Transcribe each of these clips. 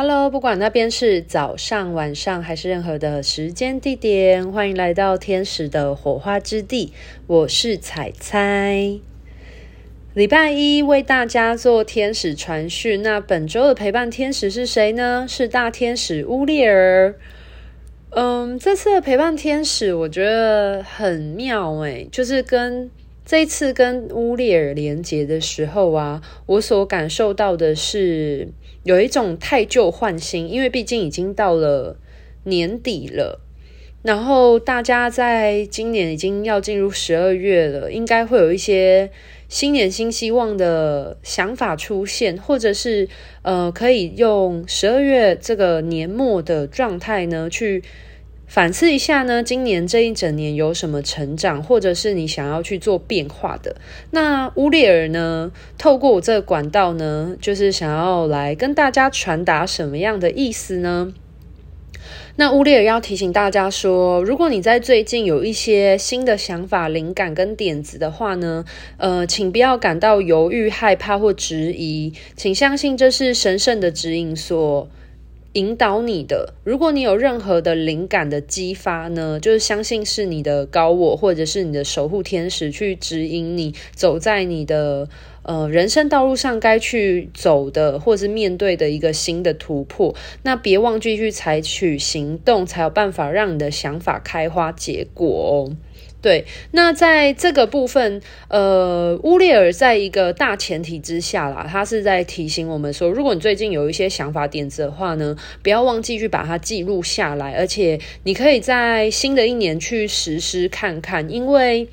Hello，不管那边是早上、晚上还是任何的时间地点，欢迎来到天使的火花之地。我是彩彩，礼拜一为大家做天使传讯。那本周的陪伴天使是谁呢？是大天使乌列尔。嗯，这次的陪伴天使我觉得很妙诶，就是跟这一次跟乌列尔连接的时候啊，我所感受到的是。有一种汰旧换新，因为毕竟已经到了年底了，然后大家在今年已经要进入十二月了，应该会有一些新年新希望的想法出现，或者是呃，可以用十二月这个年末的状态呢去。反思一下呢，今年这一整年有什么成长，或者是你想要去做变化的？那乌列尔呢？透过我这个管道呢，就是想要来跟大家传达什么样的意思呢？那乌列尔要提醒大家说，如果你在最近有一些新的想法、灵感跟点子的话呢，呃，请不要感到犹豫、害怕或质疑，请相信这是神圣的指引所。引导你的，如果你有任何的灵感的激发呢，就是相信是你的高我或者是你的守护天使去指引你走在你的呃人生道路上该去走的，或者是面对的一个新的突破。那别忘记去采取行动，才有办法让你的想法开花结果哦。对，那在这个部分，呃，乌列尔在一个大前提之下啦，他是在提醒我们说，如果你最近有一些想法点子的话呢，不要忘记去把它记录下来，而且你可以在新的一年去实施看看，因为。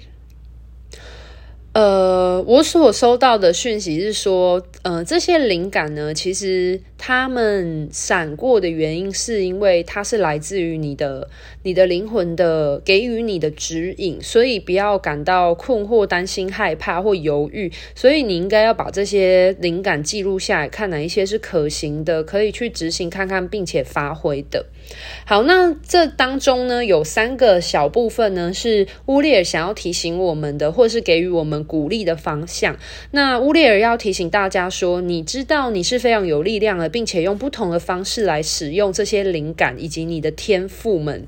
呃，我所收到的讯息是说，呃，这些灵感呢，其实他们闪过的原因，是因为它是来自于你的、你的灵魂的给予你的指引，所以不要感到困惑、担心、害怕或犹豫。所以你应该要把这些灵感记录下来，看哪一些是可行的，可以去执行看看，并且发挥的。好，那这当中呢，有三个小部分呢，是乌列尔想要提醒我们的，或是给予我们鼓励的方向。那乌列尔要提醒大家说，你知道你是非常有力量的，并且用不同的方式来使用这些灵感以及你的天赋们。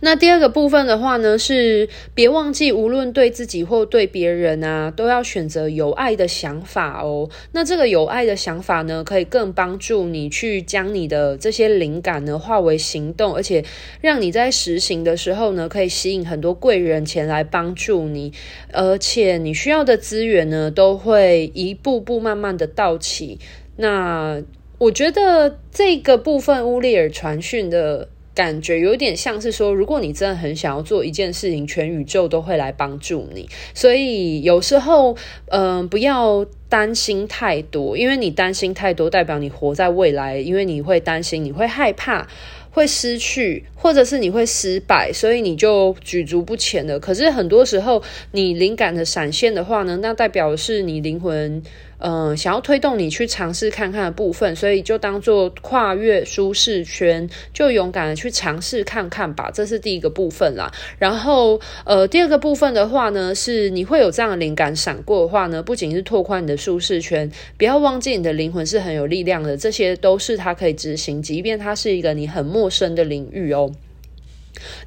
那第二个部分的话呢，是别忘记，无论对自己或对别人啊，都要选择有爱的想法哦。那这个有爱的想法呢，可以更帮助你去将你的这些灵感呢化为行动，而且让你在实行的时候呢，可以吸引很多贵人前来帮助你，而且你需要的资源呢，都会一步步慢慢的到齐。那我觉得这个部分乌列尔传讯的。感觉有点像是说，如果你真的很想要做一件事情，全宇宙都会来帮助你。所以有时候，嗯、不要担心太多，因为你担心太多，代表你活在未来，因为你会担心，你会害怕，会失去，或者是你会失败，所以你就举足不前了。可是很多时候，你灵感的闪现的话呢，那代表是你灵魂。嗯、想要推动你去尝试看看的部分，所以就当做跨越舒适圈，就勇敢的去尝试看看吧。这是第一个部分啦。然后，呃，第二个部分的话呢，是你会有这样的灵感闪过的话呢，不仅是拓宽你的舒适圈，不要忘记你的灵魂是很有力量的，这些都是它可以执行，即便它是一个你很陌生的领域哦。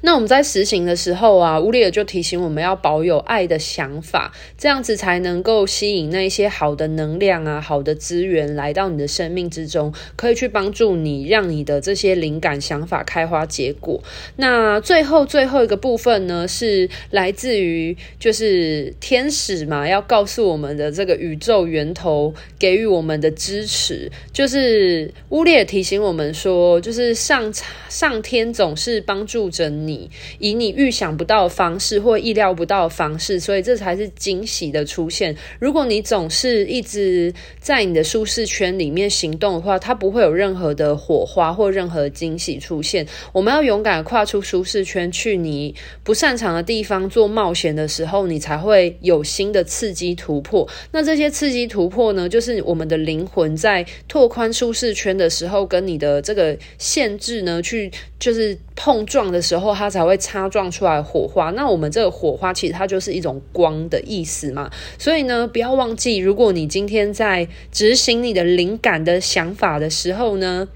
那我们在实行的时候啊，乌列尔就提醒我们要保有爱的想法，这样子才能够吸引那一些好的能量啊、好的资源来到你的生命之中，可以去帮助你，让你的这些灵感想法开花结果。那最后最后一个部分呢，是来自于就是天使嘛，要告诉我们的这个宇宙源头给予我们的支持，就是乌列尔提醒我们说，就是上上天总是帮助你，以你预想不到的方式或意料不到的方式，所以这才是惊喜的出现。如果你总是一直在你的舒适圈里面行动的话，它不会有任何的火花或任何惊喜出现。我们要勇敢跨出舒适圈，去你不擅长的地方做冒险的时候，你才会有新的刺激突破。那这些刺激突破呢，就是我们的灵魂在拓宽舒适圈的时候，跟你的这个限制呢，去就是碰撞的时时候，它才会擦撞出来火花。那我们这个火花其实它就是一种光的意思嘛。所以呢，不要忘记，如果你今天在执行你的灵感的想法的时候呢，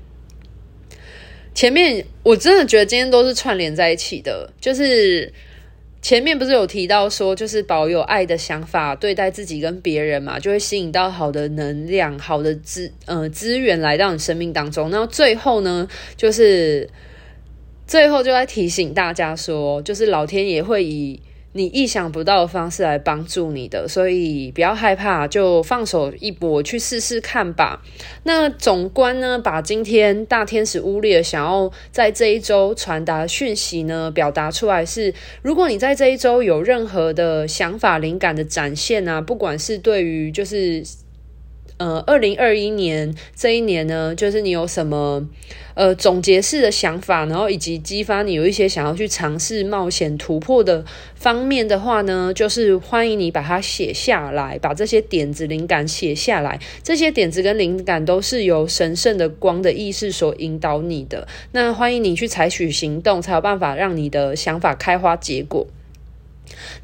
前面我真的觉得今天都是串联在一起的，就是。前面不是有提到说，就是保有爱的想法对待自己跟别人嘛，就会吸引到好的能量、好的资呃资源来到你生命当中。那最后呢，就是最后就在提醒大家说，就是老天爷会以。你意想不到的方式来帮助你的，所以不要害怕，就放手一搏，去试试看吧。那总观呢，把今天大天使乌列想要在这一周传达讯息呢，表达出来是：如果你在这一周有任何的想法、灵感的展现啊，不管是对于就是。呃，二零二一年这一年呢，就是你有什么呃总结式的想法，然后以及激发你有一些想要去尝试冒险突破的方面的话呢，就是欢迎你把它写下来，把这些点子灵感写下来。这些点子跟灵感都是由神圣的光的意识所引导你的。那欢迎你去采取行动，才有办法让你的想法开花结果。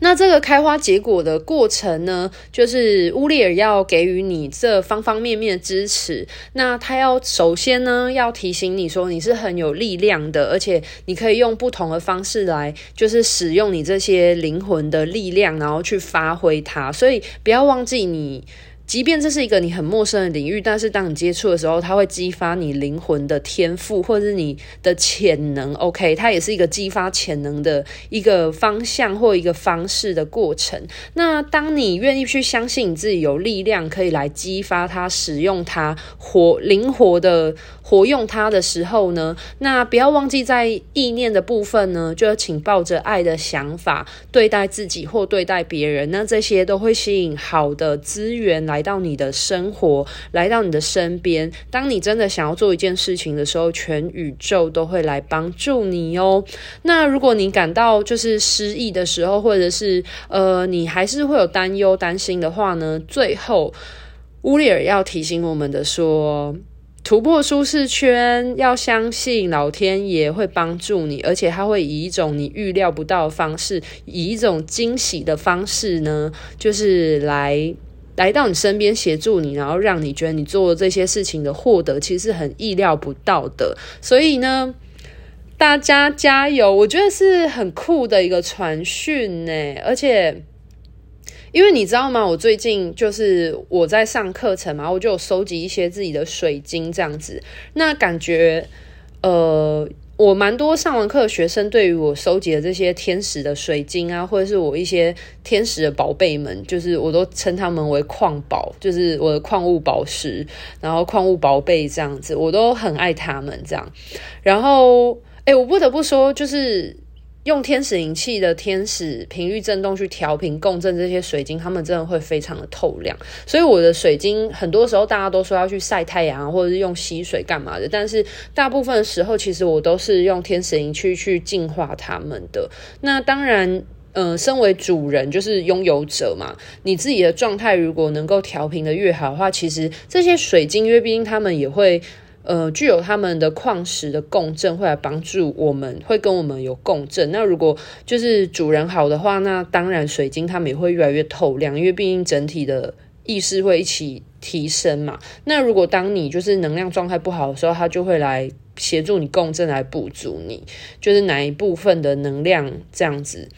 那这个开花结果的过程呢，就是乌列尔要给予你这方方面面的支持。那他要首先呢，要提醒你说你是很有力量的，而且你可以用不同的方式来，就是使用你这些灵魂的力量，然后去发挥它。所以不要忘记你。即便这是一个你很陌生的领域，但是当你接触的时候，它会激发你灵魂的天赋，或者是你的潜能。OK，它也是一个激发潜能的一个方向或一个方式的过程。那当你愿意去相信你自己有力量，可以来激发它、使用它、活灵活的活用它的时候呢，那不要忘记在意念的部分呢，就要请抱着爱的想法对待自己或对待别人。那这些都会吸引好的资源来。来到你的生活，来到你的身边。当你真的想要做一件事情的时候，全宇宙都会来帮助你哦。那如果你感到就是失意的时候，或者是呃，你还是会有担忧、担心的话呢？最后，乌里尔要提醒我们的说，突破舒适圈，要相信老天爷会帮助你，而且他会以一种你预料不到的方式，以一种惊喜的方式呢，就是来。来到你身边协助你，然后让你觉得你做这些事情的获得其实很意料不到的。所以呢，大家加油！我觉得是很酷的一个传讯呢。而且，因为你知道吗？我最近就是我在上课程嘛，我就有收集一些自己的水晶这样子。那感觉，呃。我蛮多上完课的学生，对于我收集的这些天使的水晶啊，或者是我一些天使的宝贝们，就是我都称他们为矿宝，就是我的矿物宝石，然后矿物宝贝这样子，我都很爱他们这样。然后，哎，我不得不说，就是。用天使灵气的天使频率振动去调频共振这些水晶，它们真的会非常的透亮。所以我的水晶很多时候大家都说要去晒太阳，或者是用吸水干嘛的，但是大部分的时候其实我都是用天使灵气去净化它们的。那当然，嗯、身为主人就是拥有者嘛，你自己的状态如果能够调频的越好的话，其实这些水晶，因为毕竟他们也会。呃，具有他们的矿石的共振，会来帮助我们，会跟我们有共振。那如果就是主人好的话，那当然水晶它们也会越来越透亮，因为毕竟整体的意识会一起提升嘛。那如果当你就是能量状态不好的时候，它就会来协助你共振，来补足你就是哪一部分的能量这样子。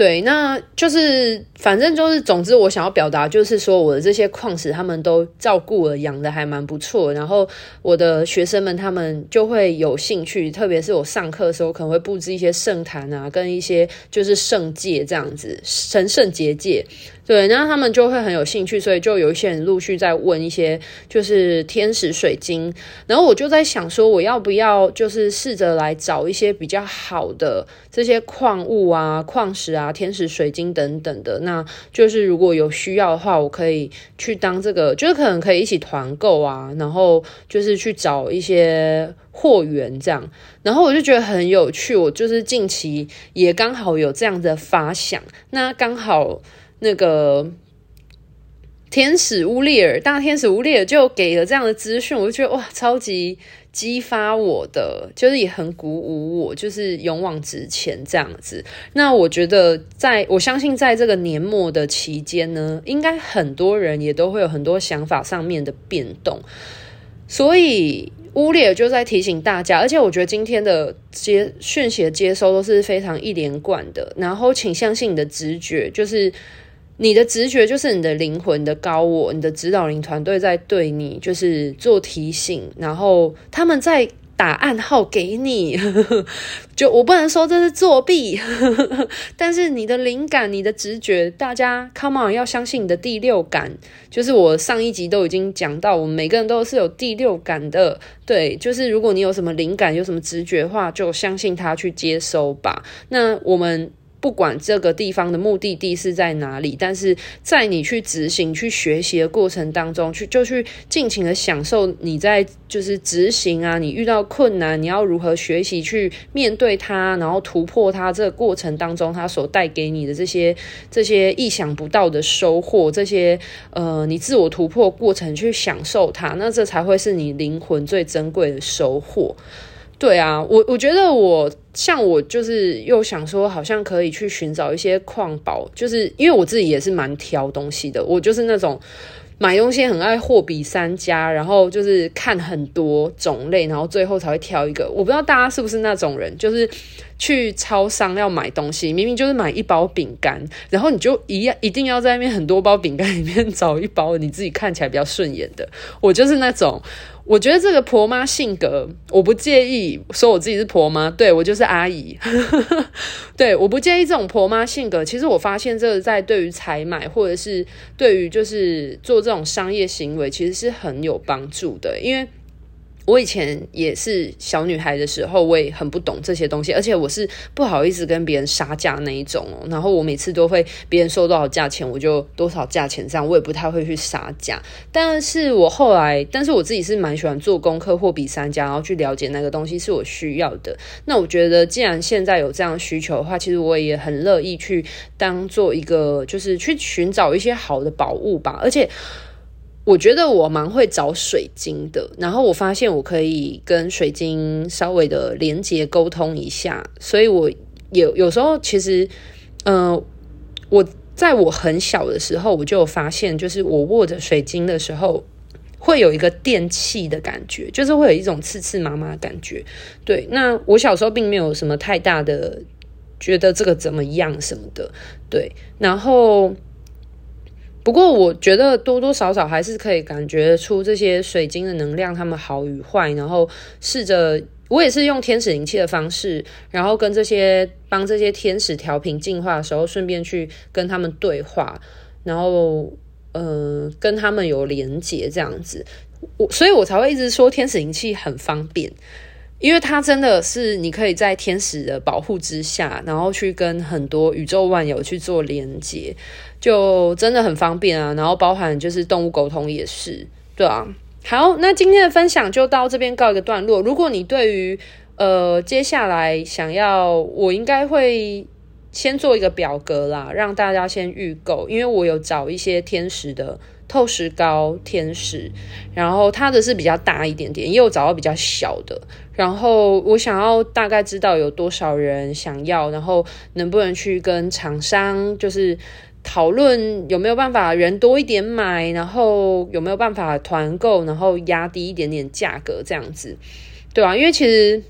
对，那就是反正就是，总之我想要表达就是说，我的这些矿石他们都照顾了，养的还蛮不错。然后我的学生们他们就会有兴趣，特别是我上课的时候可能会布置一些圣坛啊，跟一些就是圣界这样子，神圣结界。对，然后他们就会很有兴趣，所以就有一些人陆续在问一些就是天使水晶，然后我就在想说，我要不要就是试着来找一些比较好的这些矿物啊、矿石啊、天使水晶等等的，那就是如果有需要的话，我可以去当这个，就是可能可以一起团购啊，然后就是去找一些货源这样，然后我就觉得很有趣，我就是近期也刚好有这样的发想，那刚好。那个天使乌列尔，大天使乌列尔就给了这样的资讯，我就觉得哇，超级激发我的，就是也很鼓舞我，就是勇往直前这样子。那我觉得在，我相信，在这个年末的期间呢，应该很多人也都会有很多想法上面的变动，所以乌列尔就在提醒大家，而且我觉得今天的接讯息的接收都是非常一连贯的，然后请相信你的直觉，就是。你的直觉就是你的灵魂的高我，你的指导灵团队在对你就是做提醒，然后他们在打暗号给你。就我不能说这是作弊，但是你的灵感、你的直觉，大家 come on 要相信你的第六感。就是我上一集都已经讲到，我们每个人都是有第六感的。对，就是如果你有什么灵感、有什么直觉的话，就相信他去接收吧。那我们。不管这个地方的目的地是在哪里，但是在你去执行、去学习的过程当中，去就去尽情的享受你在就是执行啊，你遇到困难，你要如何学习去面对它，然后突破它。这个过程当中，它所带给你的这些这些意想不到的收获，这些呃，你自我突破过程去享受它，那这才会是你灵魂最珍贵的收获。对啊，我我觉得我像我就是又想说，好像可以去寻找一些矿宝，就是因为我自己也是蛮挑东西的，我就是那种买东西很爱货比三家，然后就是看很多种类，然后最后才会挑一个。我不知道大家是不是那种人，就是去超商要买东西，明明就是买一包饼干，然后你就一样一定要在那边很多包饼干里面找一包你自己看起来比较顺眼的。我就是那种。我觉得这个婆妈性格，我不介意说我自己是婆妈，对，我就是阿姨，对，我不介意这种婆妈性格。其实我发现这个在对于采买或者是对于就是做这种商业行为，其实是很有帮助的，因为。我以前也是小女孩的时候，我也很不懂这些东西，而且我是不好意思跟别人杀价那一种哦。然后我每次都会别人说多少价钱，我就多少价钱这样，我也不太会去杀价。但是我后来，但是我自己是蛮喜欢做功课，货比三家，然后去了解那个东西是我需要的。那我觉得，既然现在有这样需求的话，其实我也很乐意去当做一个，就是去寻找一些好的宝物吧，而且。我觉得我蛮会找水晶的，然后我发现我可以跟水晶稍微的连接沟通一下，所以我有有时候其实，嗯、我在我很小的时候，我就有发现，就是我握着水晶的时候，会有一个电器的感觉，就是会有一种刺刺麻麻的感觉。对，那我小时候并没有什么太大的觉得这个怎么样什么的，对，然后。不过，我觉得多多少少还是可以感觉出这些水晶的能量，它们好与坏。然后试着，我也是用天使灵气的方式，然后跟这些帮这些天使调频净化的时候，顺便去跟他们对话，然后呃，跟他们有连接这样子。我所以，我才会一直说天使灵气很方便。因为它真的是你可以在天使的保护之下，然后去跟很多宇宙万有去做连接，就真的很方便啊。然后包含就是动物沟通也是，对啊。好，那今天的分享就到这边告一个段落。如果你对于呃接下来想要，我应该会先做一个表格啦，让大家先预购，因为我有找一些天使的。透石膏天使，然后它的是比较大一点点，也有找到比较小的。然后我想要大概知道有多少人想要，然后能不能去跟厂商就是讨论有没有办法人多一点买，然后有没有办法团购，然后压低一点点价格这样子，对啊，因为其实。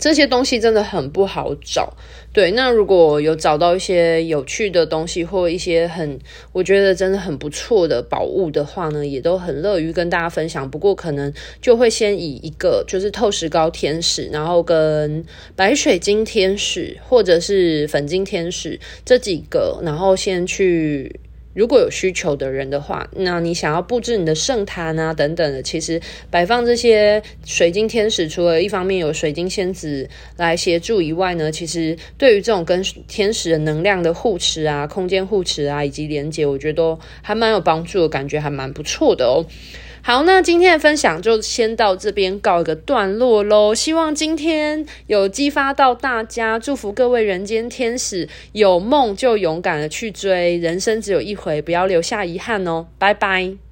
这些东西真的很不好找，对。那如果有找到一些有趣的东西，或一些很我觉得真的很不错的宝物的话呢，也都很乐于跟大家分享。不过可能就会先以一个就是透石膏天使，然后跟白水晶天使或者是粉晶天使这几个，然后先去。如果有需求的人的话，那你想要布置你的圣坛啊等等的，其实摆放这些水晶天使，除了一方面有水晶仙子来协助以外呢，其实对于这种跟天使的能量的护持啊、空间护持啊以及连接，我觉得都还蛮有帮助的，感觉还蛮不错的哦。好，那今天的分享就先到这边告一个段落喽。希望今天有激发到大家，祝福各位人间天使，有梦就勇敢的去追，人生只有一回，不要留下遗憾哦。拜拜。